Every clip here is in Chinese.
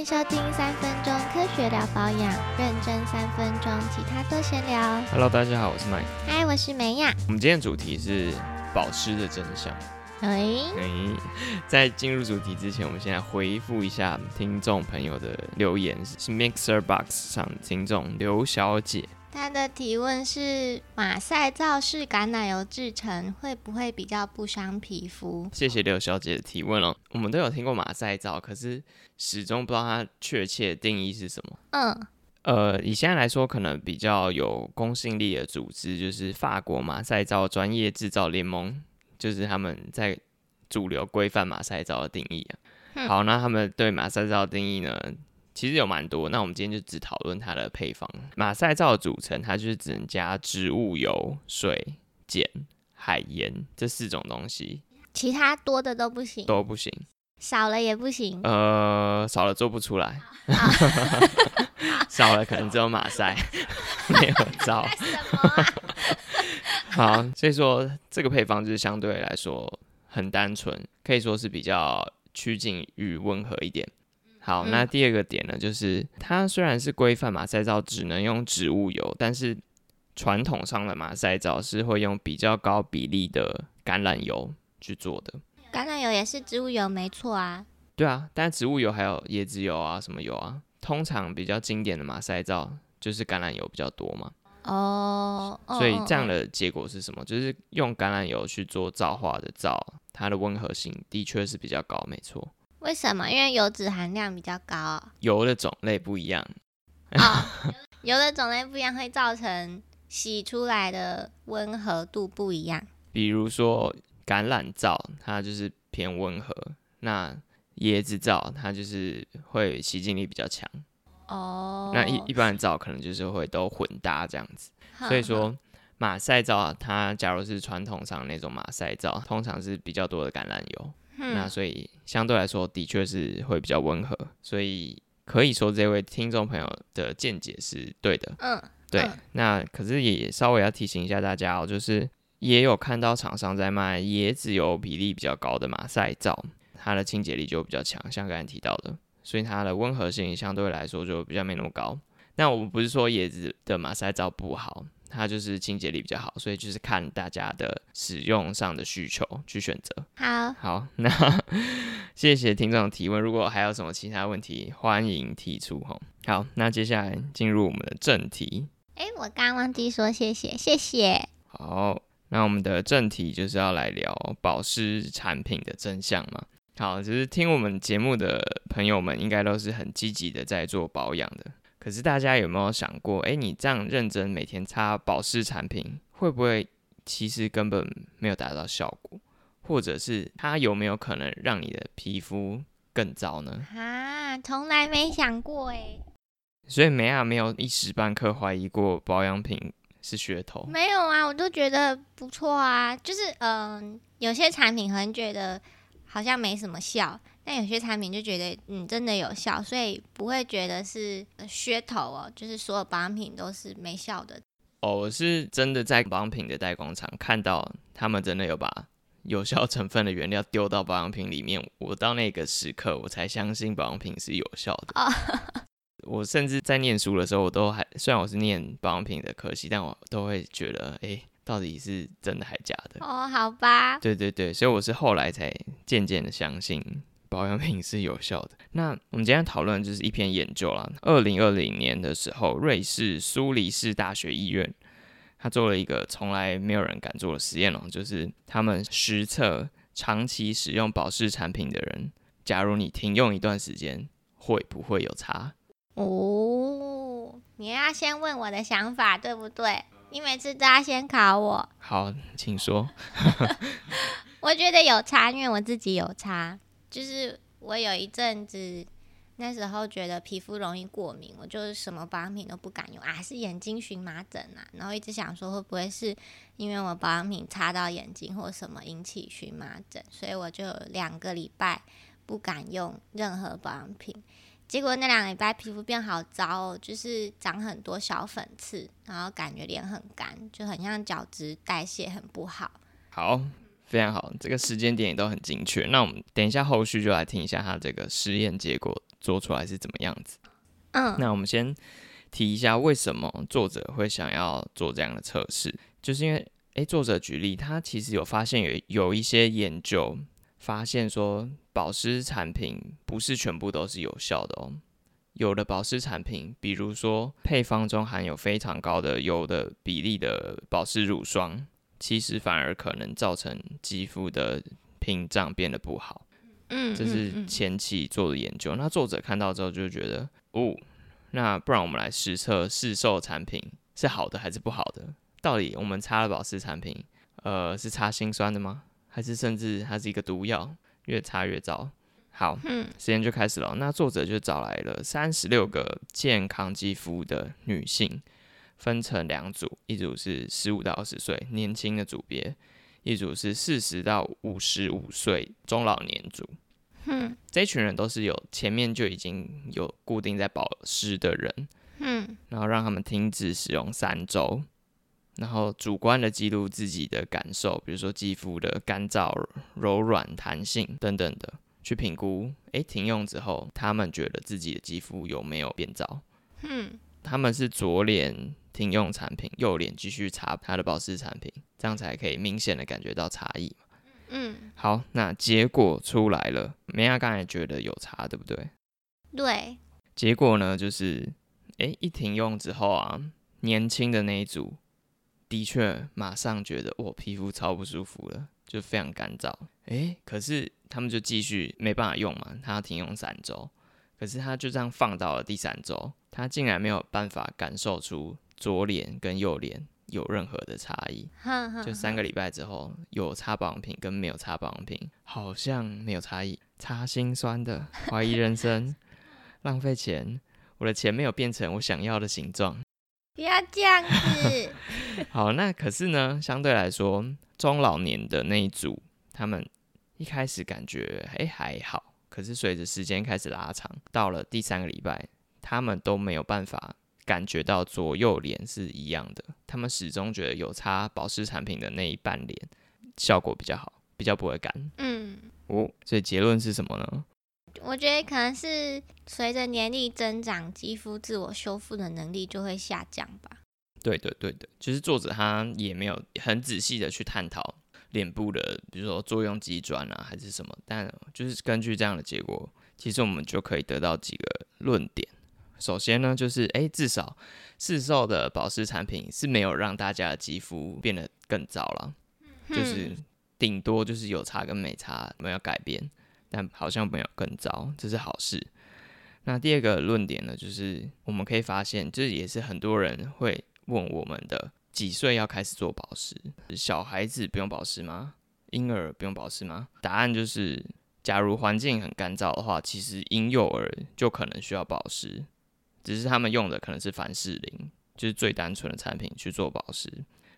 迎收听三分钟科学聊保养，认真三分钟，其他都闲聊。Hello，大家好，我是 Mike。嗨，我是梅亚。我们今天的主题是保湿的真相。哎，诶，在进入主题之前，我们先来回复一下听众朋友的留言，是 Mixer Box 上的听众刘小姐。他的提问是：马赛皂是橄榄油制成，会不会比较不伤皮肤？谢谢刘小姐的提问哦。我们都有听过马赛皂，可是始终不知道它确切的定义是什么。嗯，呃，以现在来说，可能比较有公信力的组织就是法国马赛皂专业制造联盟，就是他们在主流规范马赛皂的定义啊。嗯好，那他们对马赛皂的定义呢，其实有蛮多。那我们今天就只讨论它的配方。马赛皂的组成，它就是只能加植物油、水、碱、海盐这四种东西其他多的都不行，都不行。少了也不行。呃，少了做不出来，少了可能只有马赛，没有皂。好，所以说这个配方就是相对来说很单纯，可以说是比较趋近于温和一点。好，嗯那第二个点呢，就是它虽然是规范马赛皂只能用植物油，但是传统上的马赛皂是会用比较高比例的橄榄油去做的。橄榄油也是植物油，没错啊。对啊，但植物油还有椰子油啊，什么油啊，通常比较经典的马赛皂就是橄榄油比较多嘛。哦，所以这样的的结果是什么？就是用橄榄油去做皂化的皂，它的温和性的确是比较高，没错。为什么？因为油脂含量比较高啊、油的种类不一样，哦，油的种类不一样，会造成洗出来的温和度不一样。比如说橄榄皂，它就是偏温和；那椰子皂，它就是会洗净力比较强。哦，那一一般的皂可能就是会都混搭这样子。所以说，马赛皂啊它假如是传统上那种马赛皂，通常是比较多的橄榄油。那嗯，所以相对来说，的确是会比较温和，所以可以说这位听众朋友的见解是对的。嗯，对，嗯那可是也稍微要提醒一下大家哦，就是也有看到厂商在卖椰子油比例比较高的马赛皂，它的清洁力就比较强，像刚才提到的，所以它的温和性相对来说就比较没那么高。那我们不是说椰子的马赛皂不好，它就是清洁力比较好，所以就是看大家的使用上的需求去选择。好，好，那 谢谢听众的提问。如果还有什么其他问题，欢迎提出吼。好，那接下来进入我们的正题。哎，我刚刚忘记说谢谢，谢谢。好，那我们的正题就是要来聊保湿产品的真相嘛。好，就是听我们节目的朋友们，应该都是很积极的在做保养的。可是大家有没有想过，哎，你这样认真每天擦保湿产品，会不会其实根本没有达到效果，或者是它有没有可能让你的皮肤更糟呢？啊，从来没想过哎，所以梅亚没有一时半刻怀疑过保养品是噱头。没有啊，我都觉得不错啊。就是嗯、有些产品可能觉得好像没什么效，但有些产品就觉得嗯真的有效，所以不会觉得是呃噱头哦。就是所有保养品都是没效的。哦，我是真的在保养品的代工厂看到他们真的有把 有效成分的原料丢到保养品里面，我到那个时刻我才相信保养品是有效的。哦 我甚至在念书的时候，我都还虽然我是念保养品的科系，但我都会觉得，诶，到底是真的还假的？哦，好吧，对对对，所以我是后来才渐渐的相信保养品是有效的。那我们今天讨论就是一篇研究啦，二零二零年的时候，瑞士苏黎世大学医院他做了一个从来没有人敢做的实验哦，就是他们实测长期使用保湿产品的人，假如你停用一段时间，会不会有差？哦，你要先问我的想法，对不对？你每次都要先考我。好，请说。我觉得有差，因为我自己有差。就是我有一阵子，那时候觉得皮肤容易过敏，我就是什么保养品都不敢用啊，是眼睛荨麻疹啊，然后一直想说会不会是因为我保养品擦到眼睛或什么引起荨麻疹，所以我就有两个礼拜不敢用任何保养品。结果那两个礼拜皮肤变好糟哦，就是长很多小粉刺，然后感觉脸很干，就很像角质代谢很不好。好，非常好，这个时间点也都很精确。那我们等一下后续就来听一下他这个实验结果做出来是怎么样子。嗯，那我们先提一下，为什么作者会想要做这样的测试，就是因为，诶，作者举例，他其实有发现有有一些研究发现说，保湿产品不是全部都是有效的哦。有的保湿产品，比如说配方中含有非常高的油的比例的保湿乳霜，其实反而可能造成肌肤的屏障变得不好。嗯，这是嗯前期做的研究。那作者看到之后就觉得，哦，那不然我们来实测市售产品是好的还是不好的？到底我们擦了保湿产品，呃，是擦心酸的吗？还是甚至它是一个毒药，越擦越糟？好，嗯实验就开始了。那作者就找来了三十六个健康肌肤的女性，分成两组，一组是十五到二十岁年轻的组别，一组是四十到五十五岁中老年组。嗯这一群人都是有前面就已经有固定在保湿的人，嗯然后让他们停止使用三周，然后主观的记录自己的感受，比如说肌肤的干燥、柔软、弹性等等的，去评估。诶，停用之后，他们觉得自己的肌肤有没有变糟？嗯他们是左脸停用产品，右脸继续擦他的保湿产品，这样才可以明显的感觉到差异。嗯，好，那结果出来了，梅亚刚才觉得有差，对不对？对，结果呢，就是诶，一停用之后啊，年轻的那一组的确马上觉得我皮肤超不舒服了，就非常干燥。诶，可是他们就继续没办法用嘛，他要停用三周，可是他就这样放到了第三周，他竟然没有办法感受出左脸跟右脸有任何的差异。就三个礼拜之后，有擦保养品跟没有擦保养品好像没有差异，擦心酸的，怀疑人生，浪费钱，我的钱没有变成我想要的形状。不要这样子，好，那可是呢，相对来说，中老年的那一组，他们一开始感觉诶还好，可是随着时间开始拉长，到了第三个礼拜，他们都没有办法感觉到左右脸是一样的，他们始终觉得有擦保湿产品的那一半脸效果比较好，比较不会干。嗯。哦，所以结论是什么呢？我觉得可能是随着年龄增长，肌肤自我修复的能力就会下降吧。对的，对的，就是作者他也没有很仔细的去探讨脸部的，比如说作用机转啊，还是什么，但就是根据这样的结果，其实我们就可以得到几个论点。首先呢，就是诶，至少市售的保湿产品是没有让大家的肌肤变得更糟了，就是顶多就是有差跟没差没有改变，但好像没有更糟，这是好事。那第二个论点呢，就是我们可以发现，这也是很多人会问我们的：几岁要开始做保湿？小孩子不用保湿吗？婴儿不用保湿吗？答案就是，假如环境很干燥的话，其实婴幼儿就可能需要保湿，只是他们用的可能是凡士林，就是最单纯的产品去做保湿。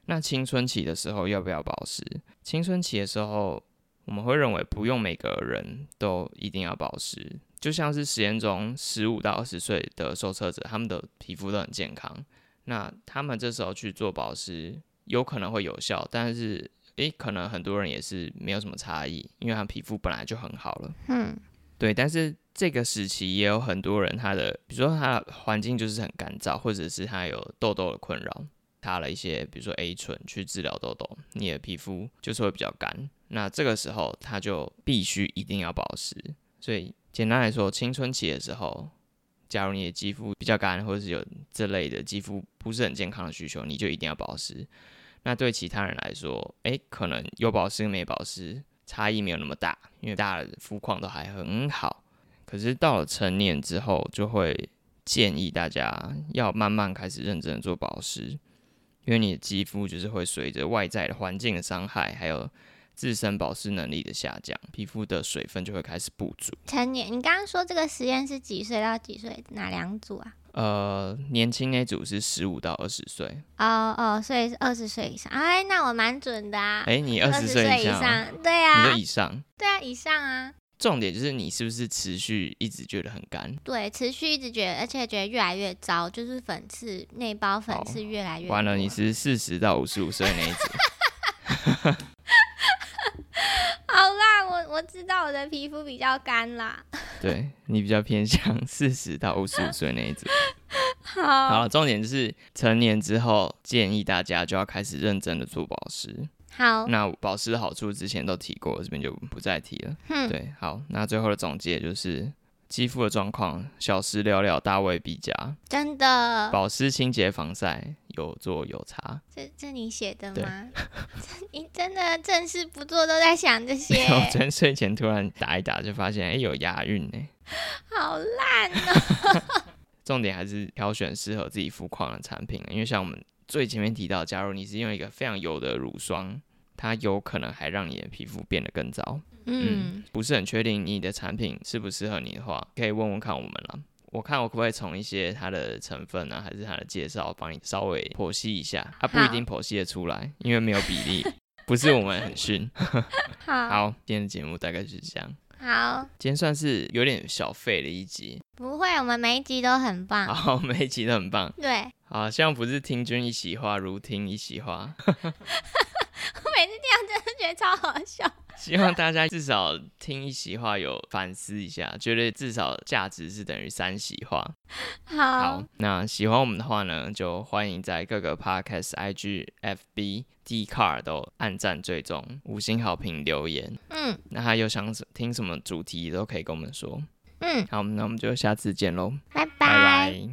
那青春期的时候要不要保湿？青春期的时候，我们会认为不用每个人都一定要保湿，就像是实验中十五到二十岁的受测者，他们的皮肤都很健康，那他们这时候去做保湿有可能会有效，但是诶，可能很多人也是没有什么差异，因为他皮肤本来就很好了。嗯对，但是这个时期也有很多人，他的比如说他的环境就是很干燥，或者是他有痘痘的困扰，擦了一些比如说 A 醇去治疗痘痘，你的皮肤就是会比较干。那这个时候他就必须一定要保湿。所以简单来说，青春期的时候，假如你的肌肤比较干，或者是有这类的肌肤不是很健康的需求，你就一定要保湿。那对其他人来说，诶，可能有保湿跟没保湿差异没有那么大，因为大家的肤况都还很好。可是到了成年之后，就会建议大家要慢慢开始认真的做保湿，因为你的肌肤就是会随着外在的环境的伤害，还有自身保湿能力的下降，皮肤的水分就会开始不足。成年，你刚刚说这个实验是几岁到几岁？哪两组啊？呃，年轻那组是十五到二十岁，哦哦，所以是二十岁以上。哎，那我蛮准的啊。哎、你二十岁岁以上对你啊就，以上。对啊，以上啊。重点就是你是不是持续一直觉得很干？对，持续一直觉得，而且觉得越来越糟，就是粉刺内包粉刺越来越完了，你是四十到五十五岁那一组。好啦，知道我的皮肤比较干啦。对你比较偏向四十到五十五岁那一组。好好，重点就是成年之后，建议大家就要开始认真的做保湿。好，那保湿的好处之前都提过，这边就不再提了。哼，对，好，那最后的总结就是肌肤的状况小事聊聊，大未必加。真的，保湿、清洁、防晒有做有差。这这你写的对吗？你真的正事不做都在想这些，我昨天睡前突然打一打，就发现哎、有押韵呢。好烂哦。重点还是挑选适合自己肤况的产品，因为像我们最前面提到，假如你是用一个非常油的乳霜，它有可能还让你的皮肤变得更糟。嗯，不是很确定你的产品适不适合你的话，可以问问看我们啦。我看我可不可以从一些它的成分啊，还是它的介绍，帮你稍微剖析一下。它、不一定剖析得出来，因为没有比例，不是我们很逊。好，好，今天的节目大概就是这样。好，今天算是有点小废的一集，不会，我们每一集都很棒。好，每一集都很棒。对，好，希望不是听君一席话，如听一席话。我 每次听到真的觉得超好笑。希望大家至少听一席话，有反思一下，觉得至少价值是等于三席话。好好，，那喜欢我们的话呢，就欢迎在各个 podcast、IG、FB、D Car 都按赞追踪，五星好评留言。嗯那还有想听什么主题都可以跟我们说。嗯，好，那我们就下次见喽，拜拜拜